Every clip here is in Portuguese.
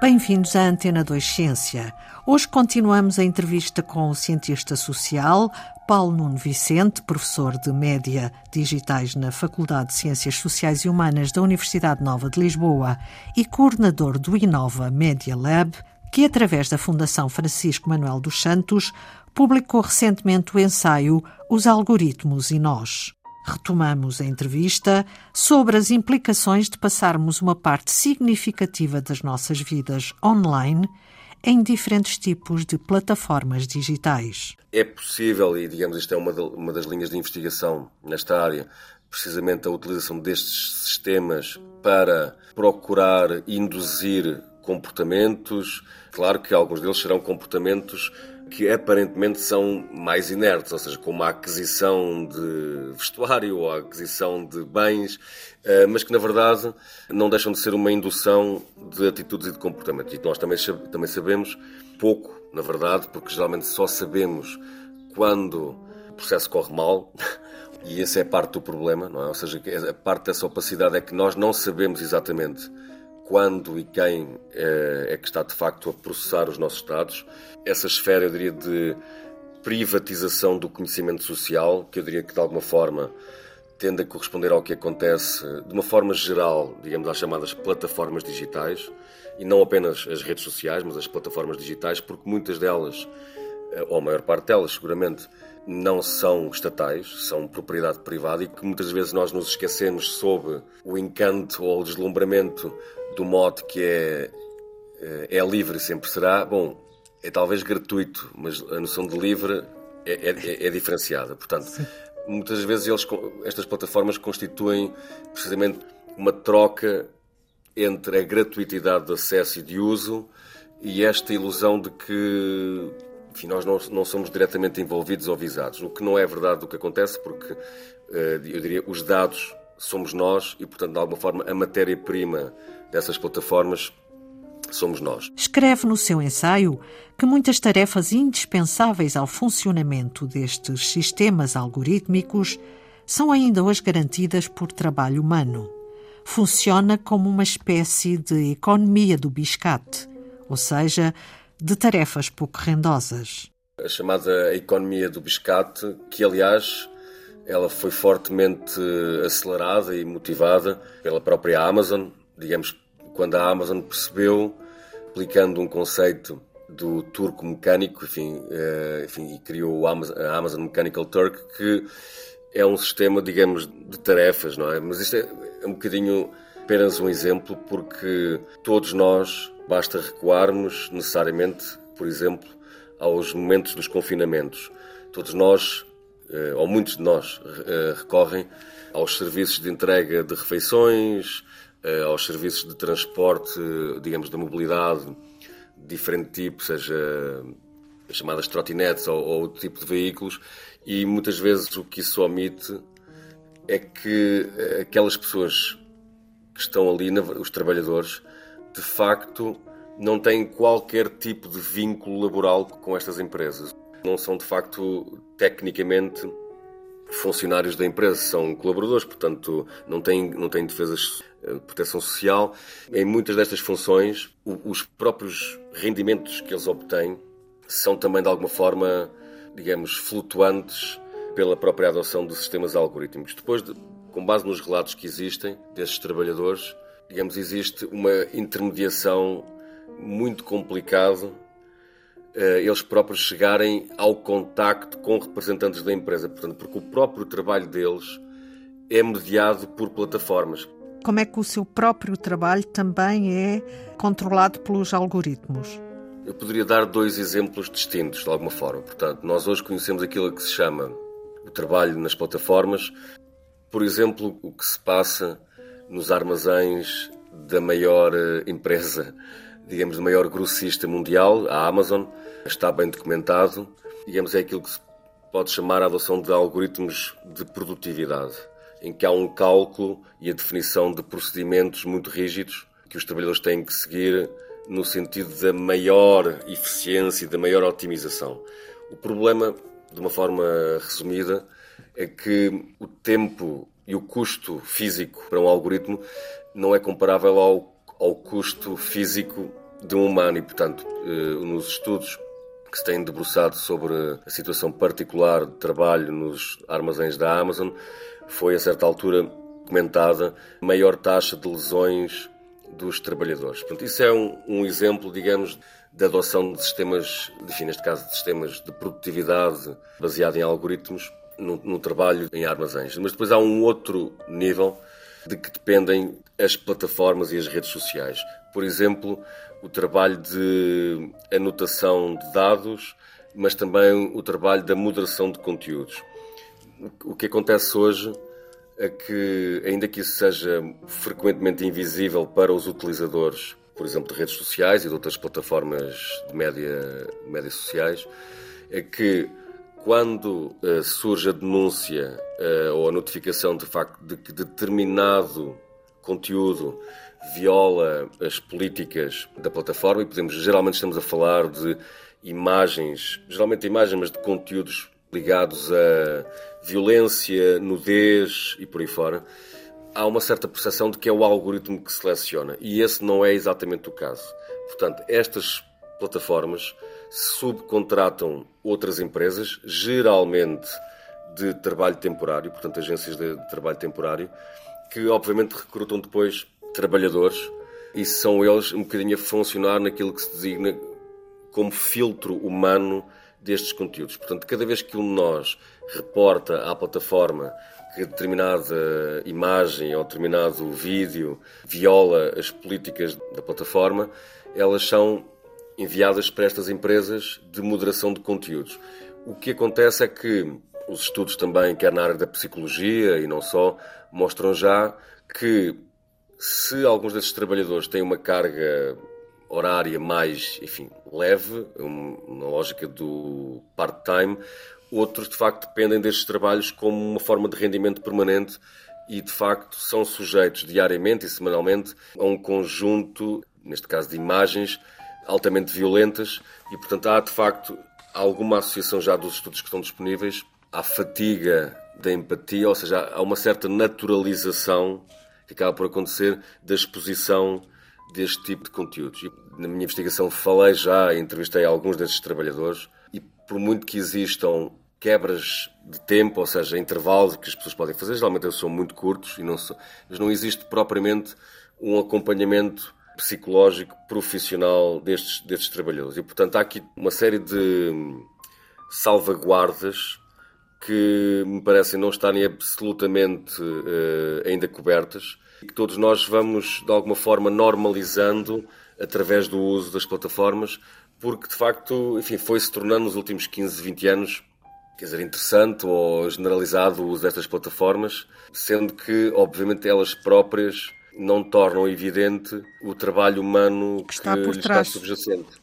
Bem-vindos à Antena 2 Ciência. Hoje continuamos a entrevista com o cientista social Paulo Nuno Vicente, professor de Média Digitais na Faculdade de Ciências Sociais e Humanas da Universidade Nova de Lisboa e coordenador do Inova Media Lab, que, através da Fundação Francisco Manuel dos Santos, publicou recentemente o ensaio Os Algoritmos e Nós retomamos a entrevista sobre as implicações de passarmos uma parte significativa das nossas vidas online em diferentes tipos de plataformas digitais. É possível, e digamos isto é uma, uma das linhas de investigação nesta área, precisamente a utilização destes sistemas para procurar induzir comportamentos. Claro que alguns deles serão comportamentos que aparentemente são mais inertes, ou seja, como a aquisição de vestuário ou a aquisição de bens, eh, mas que na verdade não deixam de ser uma indução de atitudes e de comportamentos. E nós também, também sabemos pouco, na verdade, porque geralmente só sabemos quando o processo corre mal. E essa é parte do problema, não é? Ou seja, a parte dessa opacidade é que nós não sabemos exatamente quando e quem é, é que está de facto a processar os nossos dados. Essa esfera, eu diria, de privatização do conhecimento social, que eu diria que de alguma forma tende a corresponder ao que acontece de uma forma geral, digamos, às chamadas plataformas digitais, e não apenas as redes sociais, mas as plataformas digitais, porque muitas delas, eh, ou a maior parte delas, seguramente, não são estatais, são propriedade privada e que muitas vezes nós nos esquecemos sob o encanto ou o deslumbramento do mote que é, eh, é livre sempre será, bom, é talvez gratuito, mas a noção de livre é, é, é, é diferenciada. Portanto, Sim. muitas vezes eles, estas plataformas constituem precisamente uma troca entre a gratuitidade de acesso e de uso e esta ilusão de que enfim, nós não, não somos diretamente envolvidos ou visados, o que não é verdade do que acontece, porque eh, eu diria os dados somos nós e, portanto, de alguma forma, a matéria-prima dessas plataformas somos nós. Escreve no seu ensaio que muitas tarefas indispensáveis ao funcionamento destes sistemas algorítmicos são ainda hoje garantidas por trabalho humano. Funciona como uma espécie de economia do biscate, ou seja, de tarefas pouco rendosas. A chamada economia do biscate, que aliás ela foi fortemente acelerada e motivada pela própria Amazon, digamos, quando a Amazon percebeu, aplicando um conceito do turco mecânico, enfim, eh, enfim e criou a Amazon Mechanical Turk, que é um sistema, digamos, de tarefas, não é? Mas isto é, é um bocadinho apenas um exemplo, porque todos nós basta recuarmos necessariamente, por exemplo, aos momentos dos confinamentos. Todos nós, ou muitos de nós, eh, recorrem aos serviços de entrega de refeições, eh, aos serviços de transporte, digamos, da mobilidade de diferente tipo, seja as chamadas trotinetes ou, ou outro tipo de veículos, e muitas vezes o que isso omite é que aquelas pessoas que estão ali, os trabalhadores, de facto não têm qualquer tipo de vínculo laboral com estas empresas. Não são de facto tecnicamente funcionários da empresa, são colaboradores, portanto não têm, não têm defesas de eh, proteção social. Em muitas destas funções, os próprios rendimentos que eles obtêm são também de alguma forma, digamos, flutuantes pela própria adoção de sistemas algorítmicos. Depois, de, com base nos relatos que existem desses trabalhadores, digamos, existe uma intermediação muito complicado eh, eles próprios chegarem ao contacto com representantes da empresa, portanto, porque o próprio trabalho deles é mediado por plataformas. Como é que o seu próprio trabalho também é controlado pelos algoritmos? Eu poderia dar dois exemplos distintos, de alguma forma. Portanto, nós hoje conhecemos aquilo que se chama o trabalho nas plataformas. Por exemplo, o que se passa nos armazéns da maior eh, empresa digamos, de maior grossista mundial, a Amazon, está bem documentado. Digamos, é aquilo que se pode chamar a adoção de algoritmos de produtividade, em que há um cálculo e a definição de procedimentos muito rígidos que os trabalhadores têm que seguir no sentido da maior eficiência e da maior otimização. O problema, de uma forma resumida, é que o tempo e o custo físico para um algoritmo não é comparável ao, ao custo físico de um humano e, portanto, eh, nos estudos que se têm debruçado sobre a situação particular de trabalho nos armazéns da Amazon, foi a certa altura comentada maior taxa de lesões dos trabalhadores. Portanto, isso é um, um exemplo, digamos, de adoção de sistemas, enfim, neste caso, de sistemas de produtividade baseado em algoritmos no, no trabalho em armazéns. Mas depois há um outro nível de que dependem as plataformas e as redes sociais. Por exemplo, o trabalho de anotação de dados, mas também o trabalho da moderação de conteúdos. O que acontece hoje é que, ainda que isso seja frequentemente invisível para os utilizadores, por exemplo, de redes sociais e de outras plataformas de média, de média sociais, é que quando uh, surge a denúncia uh, ou a notificação de facto de que determinado conteúdo viola as políticas da plataforma e podemos geralmente estamos a falar de imagens, geralmente imagens, mas de conteúdos ligados a violência, nudez e por aí fora, há uma certa percepção de que é o algoritmo que seleciona e esse não é exatamente o caso. Portanto, estas plataformas subcontratam outras empresas, geralmente de trabalho temporário, portanto, agências de trabalho temporário, que obviamente recrutam depois trabalhadores e são eles um bocadinho a funcionar naquilo que se designa como filtro humano destes conteúdos. Portanto, cada vez que um de nós reporta à plataforma que determinada imagem ou determinado vídeo viola as políticas da plataforma, elas são enviadas para estas empresas de moderação de conteúdos. O que acontece é que os estudos também, quer na área da psicologia e não só, mostram já que se alguns desses trabalhadores têm uma carga horária mais, enfim, leve, uma lógica do part-time, outros de facto dependem destes trabalhos como uma forma de rendimento permanente e de facto são sujeitos diariamente e semanalmente a um conjunto, neste caso de imagens, altamente violentas e portanto há de facto alguma associação já dos estudos que estão disponíveis à fatiga da empatia, ou seja, há uma certa naturalização que acaba por acontecer da exposição deste tipo de conteúdos. E na minha investigação falei já, entrevistei alguns desses trabalhadores e por muito que existam quebras de tempo, ou seja, intervalos que as pessoas podem fazer, geralmente eles são muito curtos e não são, mas não existe propriamente um acompanhamento psicológico profissional destes, destes trabalhadores. E, portanto, há aqui uma série de salvaguardas que me parecem não estarem absolutamente uh, ainda cobertas e que todos nós vamos, de alguma forma, normalizando através do uso das plataformas, porque, de facto, enfim, foi-se tornando nos últimos 15, 20 anos quer dizer, interessante ou generalizado o uso destas plataformas, sendo que, obviamente, elas próprias não tornam evidente o trabalho humano que, está por trás. Está subjacente.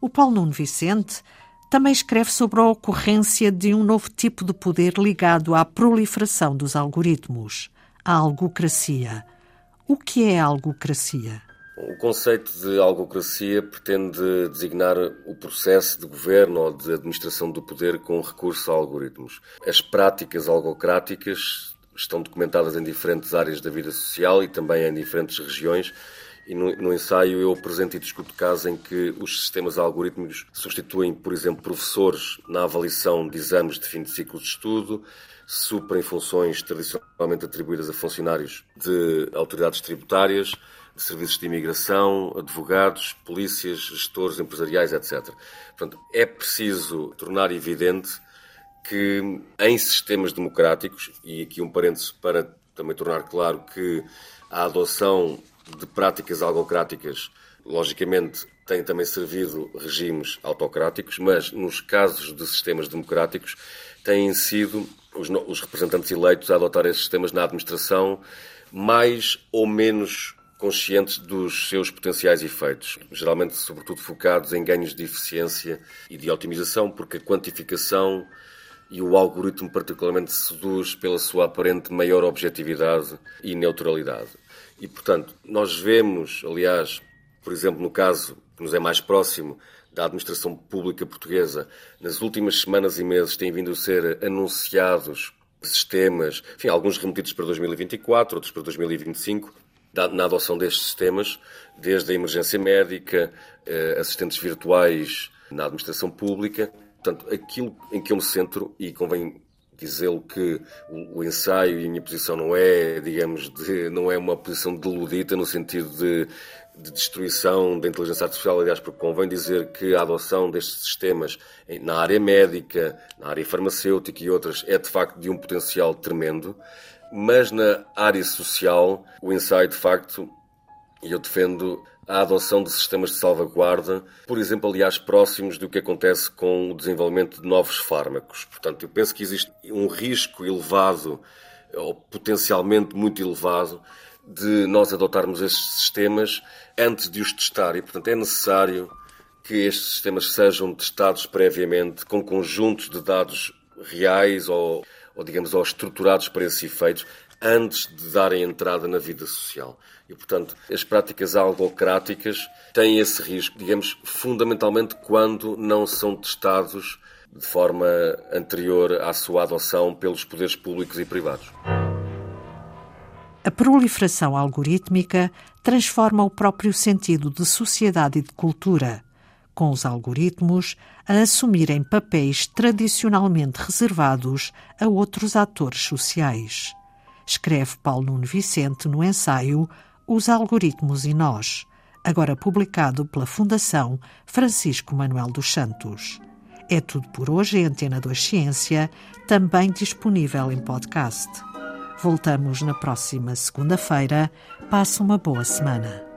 O Paulo Nuno Vicente também escreve sobre a ocorrência de um novo tipo de poder ligado à proliferação dos algoritmos, a algocracia. O que é a algocracia? O conceito de algocracia pretende designar o processo de governo ou de administração do poder com recurso a algoritmos. As práticas algocráticas estão documentadas em diferentes áreas da vida social e também em diferentes regiões e no, no, ensaio eu apresento e discuto casos em que os sistemas algorítmicos substituem, por exemplo, professores na avaliação de exames de fim de ciclo de estudo, suprem funções tradicionalmente atribuídas a funcionários de autoridades tributárias, de serviços de imigração, advogados, polícias, gestores empresariais, etc. Portanto, é preciso tornar evidente que em sistemas democráticos, e aqui um parênteses para também tornar claro que a adoção de práticas algocráticas, logicamente, tem também servido regimes autocráticos, mas nos casos de sistemas democráticos têm sido os, os representantes eleitos a adotar esses sistemas na administração mais ou menos conscientes dos seus potenciais efeitos, geralmente, sobretudo, focados em ganhos de eficiência e de otimização, porque a quantificação e o algoritmo, particularmente, seduz pela sua aparente maior objetividade e neutralidade. E, portanto, nós vemos, aliás, por exemplo, no caso que nos é mais próximo da administração pública portuguesa, nas últimas semanas e meses têm vindo a ser anunciados sistemas, enfim, alguns remetidos para 2024, outros para 2025, na adoção destes sistemas, desde a emergência médica, eh, assistentes virtuais na administração pública. Portanto, aquilo em que eu me centro, e convém dizê-lo que o, ensaio e a minha posição não é, digamos, de, não é uma posição deludita no sentido de, de destruição da inteligência artificial, aliás, porque convém dizer que a adoção destes sistemas na área médica, na área farmacêutica e outras é de facto de um potencial tremendo, mas na área social o ensaio de facto, e eu defendo a adoção de sistemas de salvaguarda, por exemplo, aliás, próximos do que acontece com o desenvolvimento de novos fármacos. Portanto, eu penso que existe um risco elevado, ou potencialmente muito elevado, de nós adotarmos estes sistemas antes de os testar. E, portanto, é necessário que estes sistemas sejam testados previamente com conjuntos de dados reais ou, ou digamos, ou estruturados para esses efeitos, antes de darem entrada na vida social. E, portanto, as práticas algocráticas têm esse risco, digamos, fundamentalmente quando não são testados de forma anterior à sua adoção pelos poderes públicos e privados. A proliferação algorítmica transforma o próprio sentido de sociedade e de cultura, com os algoritmos a assumirem papéis tradicionalmente reservados a outros atores sociais escreve Paulo Nuno Vicente no ensaio Os Algoritmos e Nós, agora publicado pela Fundação Francisco Manuel dos Santos. É tudo por hoje em Antena 2 Ciência, também disponível em podcast. Voltamos na próxima segunda-feira. Passe uma boa semana.